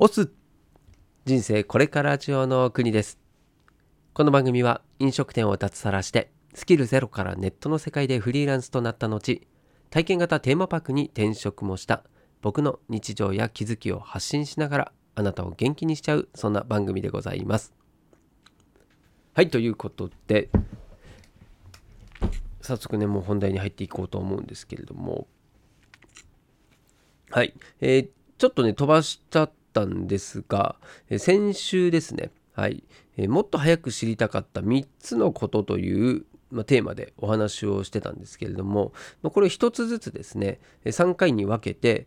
オス人生これから中央の国です。この番組は飲食店を脱サラしてスキルゼロからネットの世界でフリーランスとなった後体験型テーマパークに転職もした僕の日常や気づきを発信しながらあなたを元気にしちゃうそんな番組でございます。はいということで早速ねもう本題に入っていこうと思うんですけれども。はい、えー、ちょっとね飛ばしちゃったんですが、え、先週ですねはい、え、もっと早く知りたかった3つのことというまあ、テーマでお話をしてたんですけれども、まあ、これを1つずつですね3回に分けて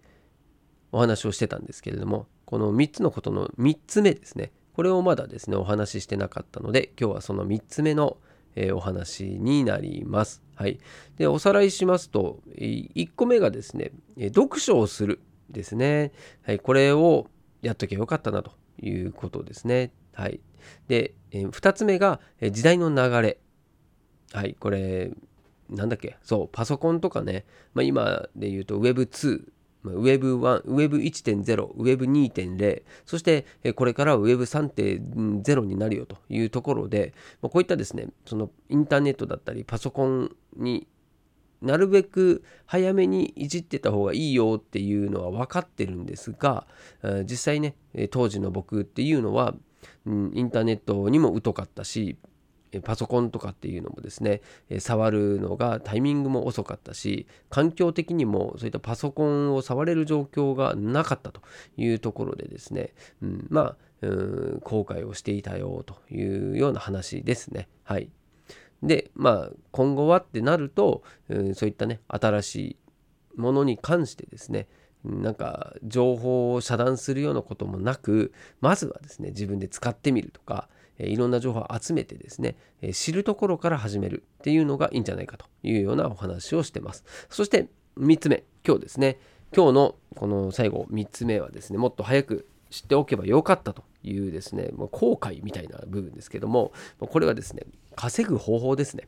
お話をしてたんですけれどもこの3つのことの3つ目ですねこれをまだですねお話ししてなかったので今日はその3つ目の、え、お話になります。はい、でおさらいしますと1個目がですね読書をするですね。はい、これをやっときゃよかったなということですね。はい、で、え2つ目が時代の流れ。はい、これなんだっけ？そうパソコンとかね、まあ、今で言うと Web2 Web1、Web1.0、Web2.0、そしてこれからは Web3.0 になるよというところで、こういったですね、そのインターネットだったりパソコンになるべく早めにいじってた方がいいよっていうのは分かってるんですが、実際ね、当時の僕っていうのは、インターネットにも疎かったし、パソコンとかっていうのもですね触るのがタイミングも遅かったし環境的にもそういったパソコンを触れる状況がなかったというところでですね、うん、まあ後悔をしていたよというような話ですね。はい、でまあ今後はってなると、うん、そういったね新しいものに関してですねなんか情報を遮断するようなこともなくまずはですね自分で使ってみるとかいろんな情報を集めてですね知るところから始めるっていうのがいいんじゃないかというようなお話をしてます。そして3つ目今日ですね。今日のこの最後3つ目はですねもっと早く知っておけばよかったというですね後悔みたいな部分ですけどもこれはですね稼ぐ方法ですね。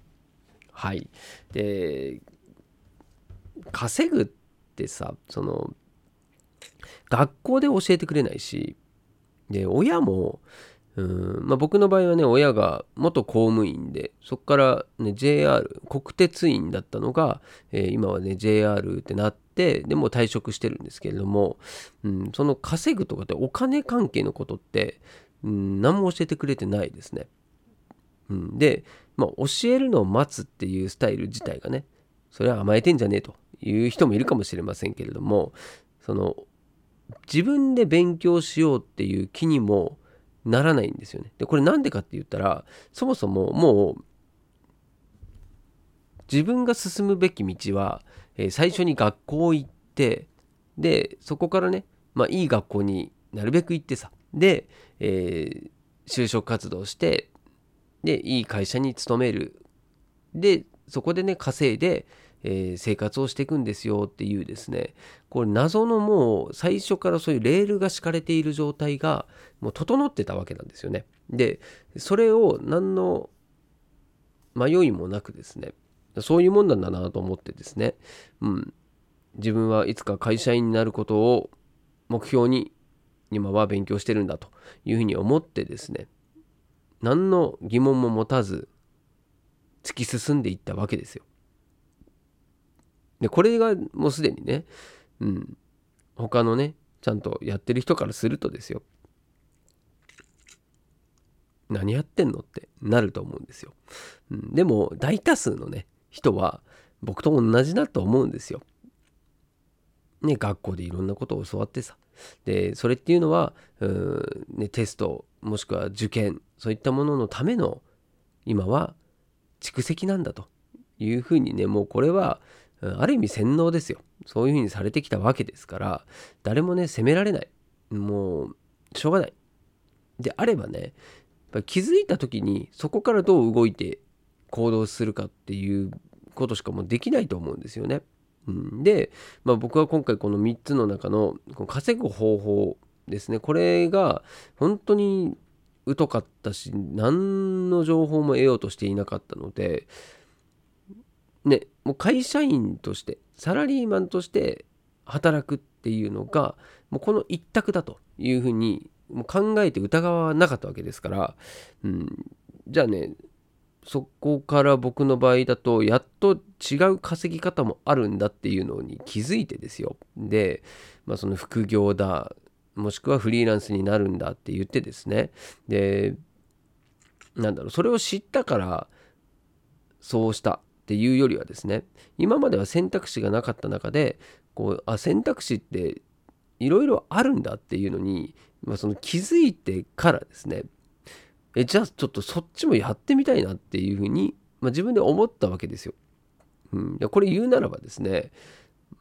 はい。で稼ぐってさその学校で教えてくれないしで親もうん。まあ、僕の場合はね親が元公務員でそこから、ね、JR 国鉄員だったのが、えー、今はね JR ってなってでも退職してるんですけれども、うん、その稼ぐとかってお金関係のことって、うん、何も教えてくれてないですね。うん、で、まあ、教えるのを待つっていうスタイル自体がねそれは甘えてんじゃねえという人もいるかもしれませんけれどもその自分で勉強しようっていう気にもならないんですよね。でこれなんでかって言ったらそもそももう自分が進むべき道は、えー、最初に学校行ってでそこからね、まあ、いい学校になるべく行ってさで、えー、就職活動してでいい会社に勤めるでそこでね稼いでえー、生活をしていくんですよっていうですね。これ謎のもう最初からそういうレールが敷かれている状態がもう整ってたわけなんですよね。でそれを何の迷いもなくですね。そういうもんなんだなと思ってですね、うん、自分はいつか会社員になることを目標に今は勉強してるんだというふうに思ってですね。何の疑問も持たず突き進んでいったわけですよ。で、これがもうすでにね、うん、他のね、ちゃんとやってる人からするとですよ。何やってんのってなると思うんですよ。うん、でも、大多数のね、人は僕と同じだと思うんですよ。ね、学校でいろんなことを教わってさ。で、それっていうのは、うんね、テスト、もしくは受験、そういったもののための、今は蓄積なんだというふうにね、もうこれは、ある意味洗脳ですよ。そういうふうにされてきたわけですから、誰もね、責められない。もう、しょうがない。であればね、気づいた時にそこからどう動いて行動するかっていうことしかもうできないと思うんですよね。うん、で、まあ、僕は今回この3つの中の稼ぐ方法ですねこれが本当に疎かったし何の情報も得ようとしていなかったのでねもう会社員としてサラリーマンとして働くっていうのがもうこの一択だというふうにもう考えて疑わなかったわけですから、うん、じゃあねそこから僕の場合だとやっと違う稼ぎ方もあるんだっていうのに気づいてですよ。で、まあ、その副業だもしくはフリーランスになるんだって言ってですね。でなんだろうそれを知ったからそうした。っていうよりはですね今までは選択肢がなかった中でこうあ選択肢っていろいろあるんだっていうのに、まあ、その気づいてからですねえじゃあちょっとそっちもやってみたいなっていうふうに、まあ、自分で思ったわけですよ。うん、これ言うならばですね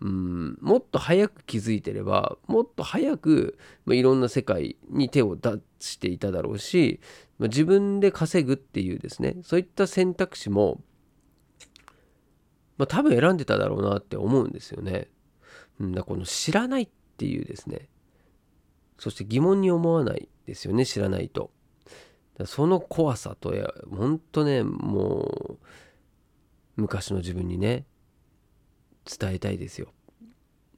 うん、もっと早く気づいてればもっと早く、まあ、いろんな世界に手を出していただろうし、まあ、自分で稼ぐっていうですねそういった選択肢も、まあ、多分選んでただろうなって思うんですよね。うん、だこの知らないっていうですねそして疑問に思わないですよね知らないと。その怖さとや本当ねもう昔の自分にね伝えたいですよ。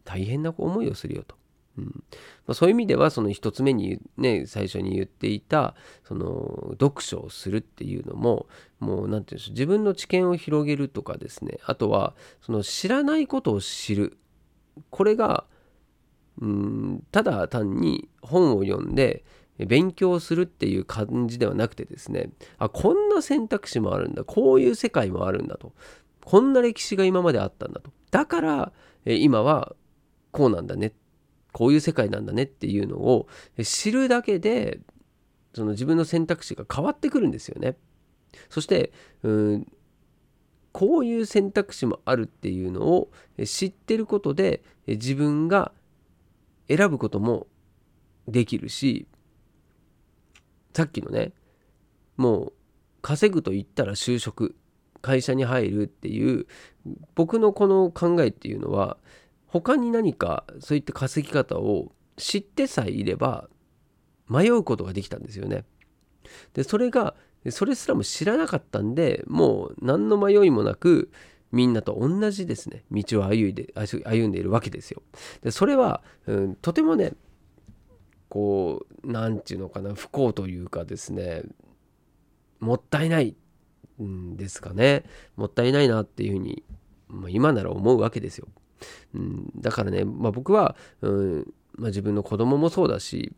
大変な思いをするよと。うん。まあ、そういう意味ではその一つ目にね最初に言っていたその読書をするっていうのももう何て言うんでしょう自分の知見を広げるとかですね。あとはその知らないことを知る。これがうんただ単に本を読んで勉強するっていう感じではなくてですね。あこんな選択肢もあるんだ。こういう世界もあるんだと。こんな歴史が今まであったんだと。だから今はこうなんだねっこういう世界なんだねっていうのを知るだけでその自分の選択肢が変わってくるんですよね。そしてうんこういう選択肢もあるっていうのを知ってることで自分が選ぶこともできるしさっきのねもう稼ぐと言ったら就職会社に入るっていう僕のこの考えっていうのは他に何かそういった稼ぎ方を知ってさえいれば迷うことができたんですよね。でそれがそれすらも知らなかったんでもう何の迷いもなくみんなと同じですね道を歩いで歩んでいるわけですよ。でそれは、うん、とてもねこう何て言うのかな不幸というかですねもったいないんですかねもったいないなっていうふうに、まあ、今なら思うわけですよ。うん、だからね、まあ、僕は、うんまあ、自分の子供もそうだし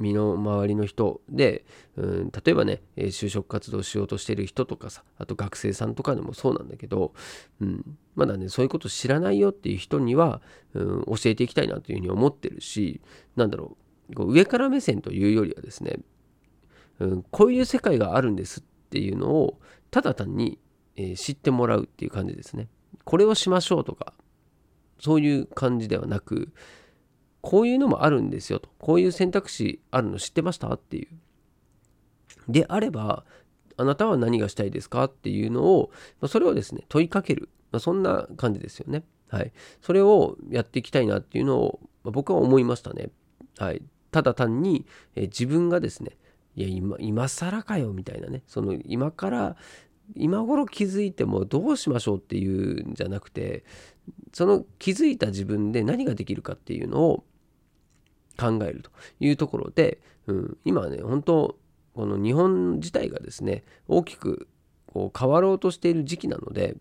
身の回りの人で、うん、例えばね就職活動しようとしてる人とかさあと学生さんとかでもそうなんだけど、うん、まだねそういうこと知らないよっていう人には、うん、教えていきたいなというふうに思ってるしなんだろうこう上から目線というよりはですね、うん、こういう世界があるんですっていうのをただ単に、えー、知ってもらうっていう感じですね。これをしましょうとかそういう感じではなくこういうのもあるんですよと。こういう選択肢あるの知ってましたっていう。であればあなたは何がしたいですかっていうのを、まあ、それをですね問いかける、まあ、そんな感じですよね。はい。それをやっていきたいなっていうのを、まあ、僕は思いましたね。はい。ただ単に、え自分がですねいや今今更かよみたいなね。その今から今頃気づいてもどうしましょうっていうんじゃなくてその気づいた自分で何ができるかっていうのを考えるというところで、うん、今ね本当この日本自体がですね大きくこう変わろうとしている時期なので、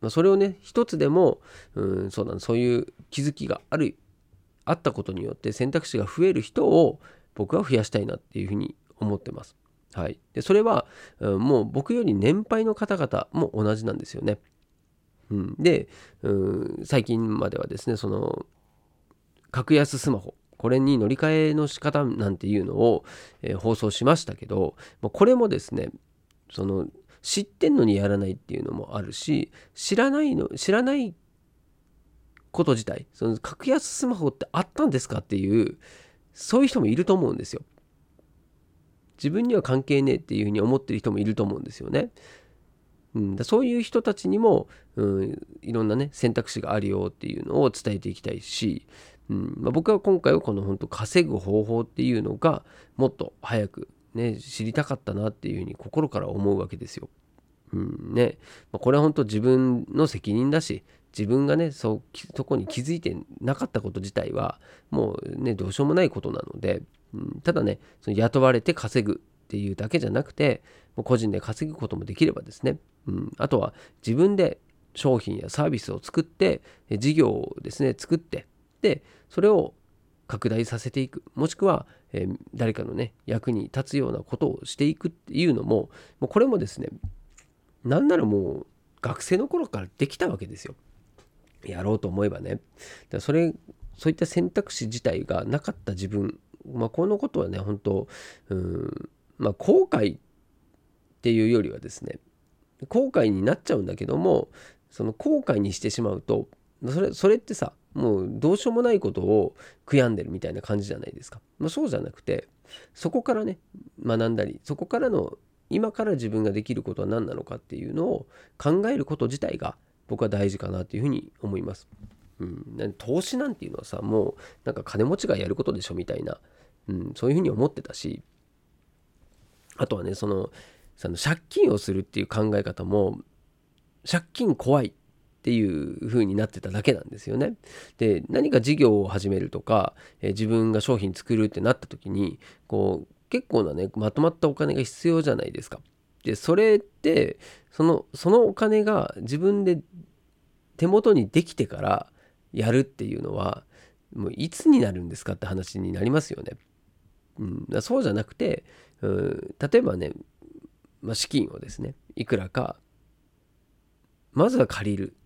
まあ、それをね一つでも、うん、そうだそういう気づきがあるあったことによって選択肢が増える人を僕は増やしたいなっていうふうに思ってます。はい、でそれは、うん、もう僕より年配の方々も同じなんですよね。うん、で、うん、最近まではですねその格安スマホこれに乗り換えの仕方なんていうのを、えー、放送しましたけどまこれもですねその知ってんのにやらないっていうのもあるし知らないの知らないこと自体その格安スマホってあったんですかっていうそういう人もいると思うんですよ。自分には関係ねえっていうふうに思ってる人もいると思うんですよね。うん、だそういう人たちにも、うん、いろんなね選択肢があるよっていうのを伝えていきたいし、うん。まあ、僕は今回はこの本当稼ぐ方法っていうのがもっと早くね知りたかったなっていうふうに心から思うわけですよ。うん。ね。まあ、これは本当自分の責任だし自分がねそそこに気づいてなかったこと自体はもうねどうしようもないことなので、うん、ただねその雇われて稼ぐっていうだけじゃなくて個人で稼ぐこともできればですね、うん、あとは自分で商品やサービスを作って事業をですね作ってでそれを拡大させていく。もしくは、えー、誰かのね役に立つようなことをしていくっていうのももうこれもですねなんならもう学生の頃からできたわけですよ。やろうと思えばね。だそれそういった選択肢自体がなかった自分。まあこのことはね本当うん。まあ後悔ってっていうよりはですね後悔になっちゃうんだけどもその後悔にしてしまうとそれそれってさもうどうしようもないことを悔やんでるみたいな感じじゃないですか。まあ、そうじゃなくてそこからね学んだりそこからの今から自分ができることは何なのかっていうのを考えること自体が僕は大事かなっていうふうに思います。うん、投資なんていうのはさもうなんか金持ちがやることでしょみたいな、うん、そういうふうに思ってたしあとはねそのその借金をするっていう考え方も借金怖いっていう風になってただけなんですよね。で何か事業を始めるとか、え自分が商品作るってなった時にこう結構なねまとまったお金が必要じゃないですか。でそれってそのそのお金が自分で手元にできてからやるっていうのはもういつになるんですかって話になりますよね。うん、そうじゃなくて、うん、例えばね、まあ、資金をですねいくらかまずは借りる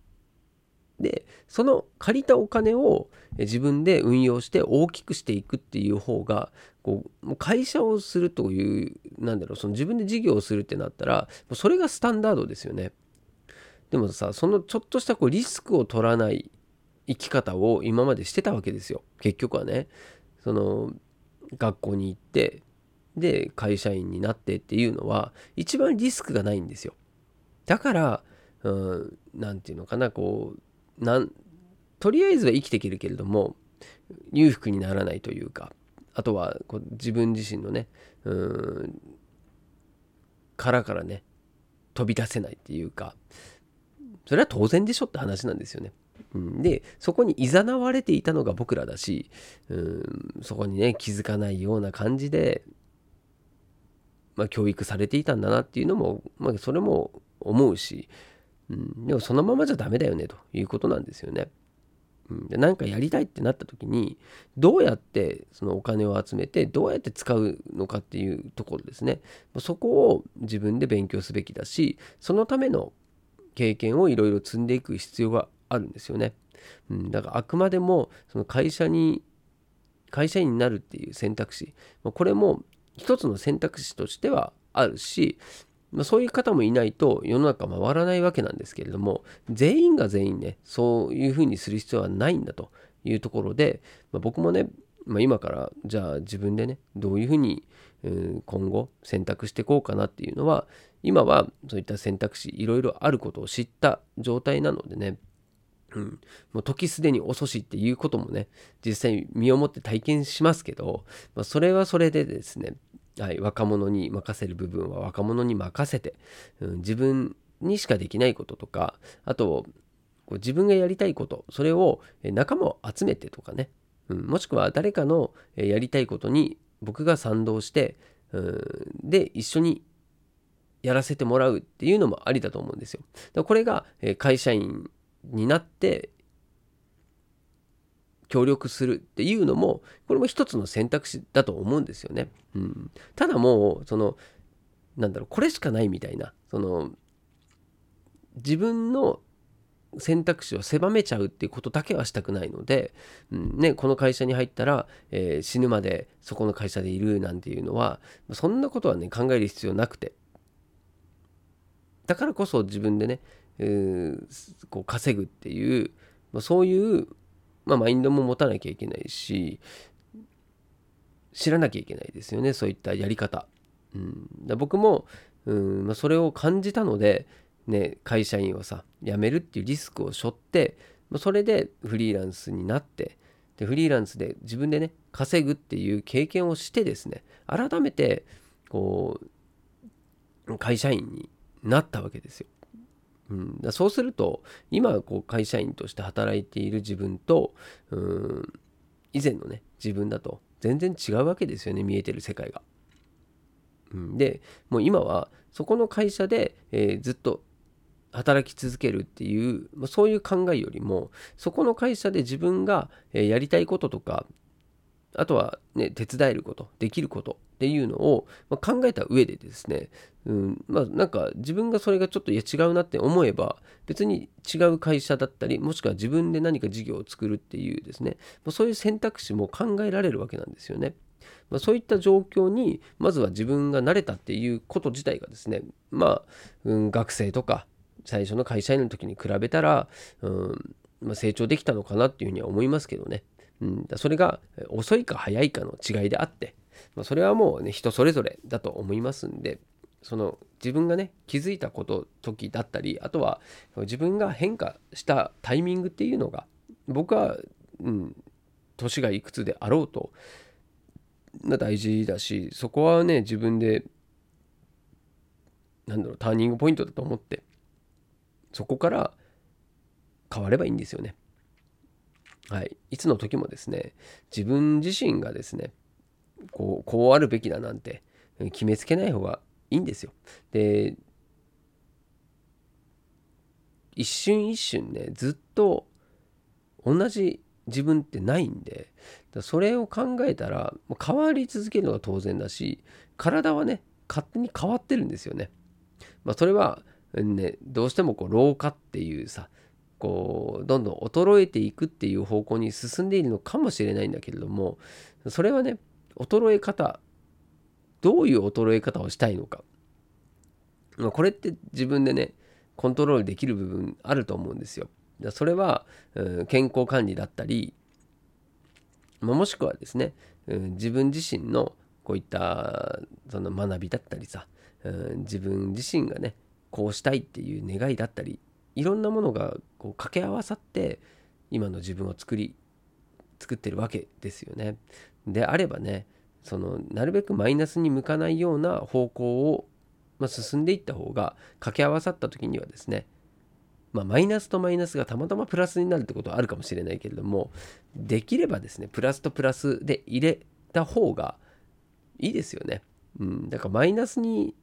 でその借りたお金を自分で運用して大きくしていくっていう方がこう会社をするというなんだろうその自分で事業をするってなったらそれがスタンダードですよね。でもさそのちょっとしたこうリスクを取らない生き方を今までしてたわけですよ結局はね。その学校に行ってで会社員になってっていうのは一番リスクがないんですよ。だから何、て言うのかなこうなんとりあえずは生きていけるけれども裕福にならないというかあとはこう自分自身のねうん殻からね飛び出せないっていうかそれは当然でしょって話なんですよね。うん、でそこにいざなわれていたのが僕らだしうんそこにね気づかないような感じで、まあ、教育されていたんだなっていうのも、まあ、それも思うしうん、でもそのままじゃダメだよねということなんですよね。うん、なんかやりたいってなった時にどうやってそのお金を集めてどうやって使うのかっていうところですねそこを自分で勉強すべきだしそのための経験をいろいろ積んでいく必要があるんですよね。うん、だからあくまでもその会社に会社員になるっていう選択肢これも一つの選択肢としてはあるしまあ、そういう方もいないと世の中回らないわけなんですけれども全員が全員ねそういうふうにする必要はないんだというところで、まあ、僕もね、まあ、今からじゃあ自分でねどういうふうに今後選択していこうかなっていうのは今はそういった選択肢いろいろあることを知った状態なのでねうん、もう時すでに遅しっていうこともね実際身をもって体験しますけど、まあ、それはそれでですねはい、若者に任せる部分は若者に任せて、うん、自分にしかできないこととかあとこう自分がやりたいことそれを仲間を集めてとかね、うん、もしくは誰かのやりたいことに僕が賛同して、うん、で一緒にやらせてもらうっていうのもありだと思うんですよ。これが会社員になって協力するっていうのもこれも一つの選択肢だと思うんですよね。うん、ただもうそのなんだろうこれしかないみたいなその自分の選択肢を狭めちゃうっていうことだけはしたくないので、うん。ね、この会社に入ったら、えー、死ぬまでそこの会社でいるなんていうのはそんなことはね考える必要なくて。だからこそ自分でね、えー、こう稼ぐっていうそういうまあ、マインドも持たなきゃいけないし知らなきゃいけないですよねそういったやり方。うん、だ僕も、うんまあ、それを感じたので、ね、会社員をさ辞めるっていうリスクを背負ってそれでフリーランスになってでフリーランスで自分でね稼ぐっていう経験をしてですね改めてこう会社員になったわけですよ。うん、だそうすると今こう会社員として働いている自分とうん以前のね自分だと全然違うわけですよね見えてる世界が。うん、でもう今はそこの会社で、えー、ずっと働き続けるっていう、まあ、そういう考えよりもそこの会社で自分がえやりたいこととかあとはね手伝えることできることっていうのを考えた上でですね、うん、まあなんか自分がそれがちょっといや違うなって思えば別に違う会社だったりもしくは自分で何か事業を作るっていうですねそういう選択肢も考えられるわけなんですよね。まあ、そういった状況にまずは自分が慣れたっていうこと自体がですねまあ、うん、学生とか最初の会社員の時に比べたら、うんまあ、成長できたのかなっていうふうには思いますけどね、うん、それが遅いか早いかの違いであって、まあ、それはもうね人それぞれだと思いますんでその自分がね気づいたこと時だったりあとは自分が変化したタイミングっていうのが僕は、うん、年がいくつであろうと大事だしそこはね自分でなんだろうターニングポイントだと思ってそこから変わればいいんですよね。はい、いつの時もですね自分自身がですねこうこうあるべきだなんて決めつけない方がいいんですよ。で一瞬一瞬ねずっと同じ自分ってないんでそれを考えたら変わり続けるのが当然だし体はね勝手に変わってるんですよね。まあ、それはねどうしてもこう老化っていうさこうどんどん衰えていくっていう方向に進んでいるのかもしれないんだけれどもそれはね衰え方どういう衰え方をしたいのか、まあ、これって自分でねコントロールできる部分あると思うんですよ。それは、うん、健康管理だったり、まあ、もしくはですね、うん、自分自身のこういったその学びだったりさ、うん、自分自身がねこうしたいっていう願いだったりいろんなものがこう掛け合わさって今の自分を作り作ってるわけですよね。であればねそのなるべくマイナスに向かないような方向を、まあ、進んでいった方が掛け合わさった時にはですねまあ、マイナスとマイナスがたまたまプラスになるってことはあるかもしれないけれどもできればですねプラスとプラスで入れた方がいいですよね。うん、だからマイナスに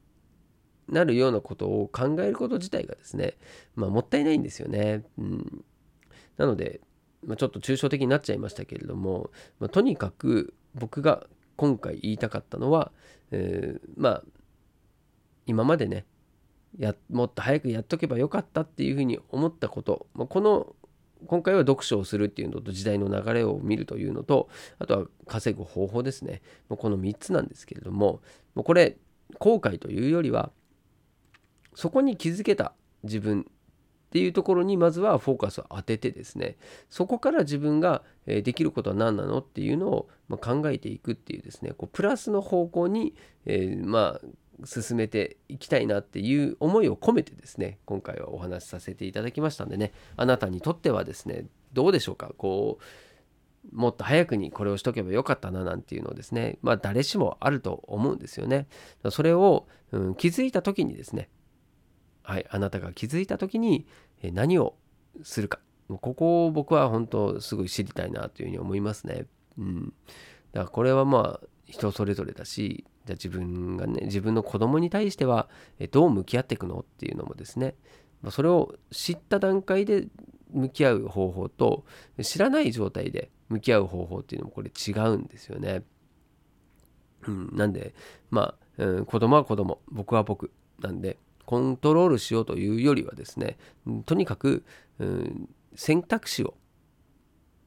なるようなことを考えること自体がですね、まあ、もったいないんですよね。うん、なので、まあ、ちょっと抽象的になっちゃいましたけれども、まあ、とにかく僕が今回言いたかったのは、えー、まあ今までねやもっと早くやっとけばよかったっていうふうに思ったこと、まあ、この今回は読書をするっていうのと時代の流れを見るというのとあとは稼ぐ方法ですね。この3つなんですけれどもこれ後悔というよりはそこに気づけた自分っていうところにまずはフォーカスを当ててですねそこから自分ができることは何なのっていうのを考えていくっていうですねこうプラスの方向に、えー、まあ進めていきたいなっていう思いを込めてですね今回はお話しさせていただきましたんでねあなたにとってはですねどうでしょうか?こうもっと早くにこれをしとけばよかったななんていうのをですねまあ誰しもあると思うんですよね。それを、うん、気づいた時にですねはい、あなたが気づいた時に何をするかここを僕は本当すごい知りたいなというふうに思いますね。うん、だからこれはまあ人それぞれだしじゃあ自分がね自分の子供に対してはどう向き合っていくのっていうのもですねそれを知った段階で向き合う方法と知らない状態で向き合う方法っていうのもこれ違うんですよね。うん、なんでまあ、うん、子供は子供僕は僕なんでコントロールしようというよりはですねとにかく、うん、選択肢を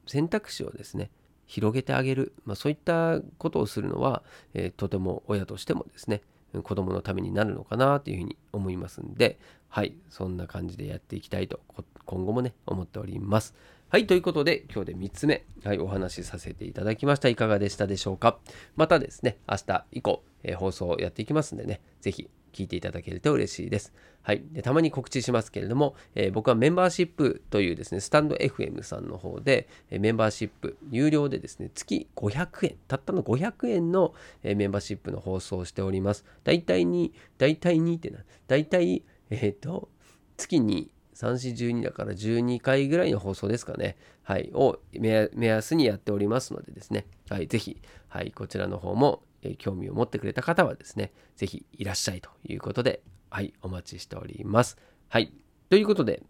選択肢をですね広げてあげる、まあ、そういったことをするのは、えー、とても親としてもですね子供のためになるのかなというふうに思いますんではいそんな感じでやっていきたいと今後もね思っております。はい、ということで、今日で3つ目、はい、お話しさせていただきました。いかがでしたでしょうか？またですね、明日以降、えー、放送をやっていきますんでね、是非聞いていただけると嬉しいです。はい。でたまに告知しますけれども、えー、僕はメンバーシップというですね、スタンド FM さんの方で、え、メンバーシップ、有料でですね、月500円、たったの500円の、え、メンバーシップの放送をしております。大体に、大体にってな、大体、えっ、と、月に3412だから12回ぐらいの放送ですかね。はい。を目安にやっておりますのでですね。はい。ぜひ、はい。こちらの方も、え、興味を持ってくれた方はですね、ぜひいらっしゃいということで、はい。お待ちしております。はい。ということで、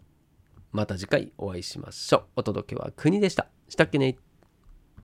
また次回お会いしましょう。お届けは国でした。したっけね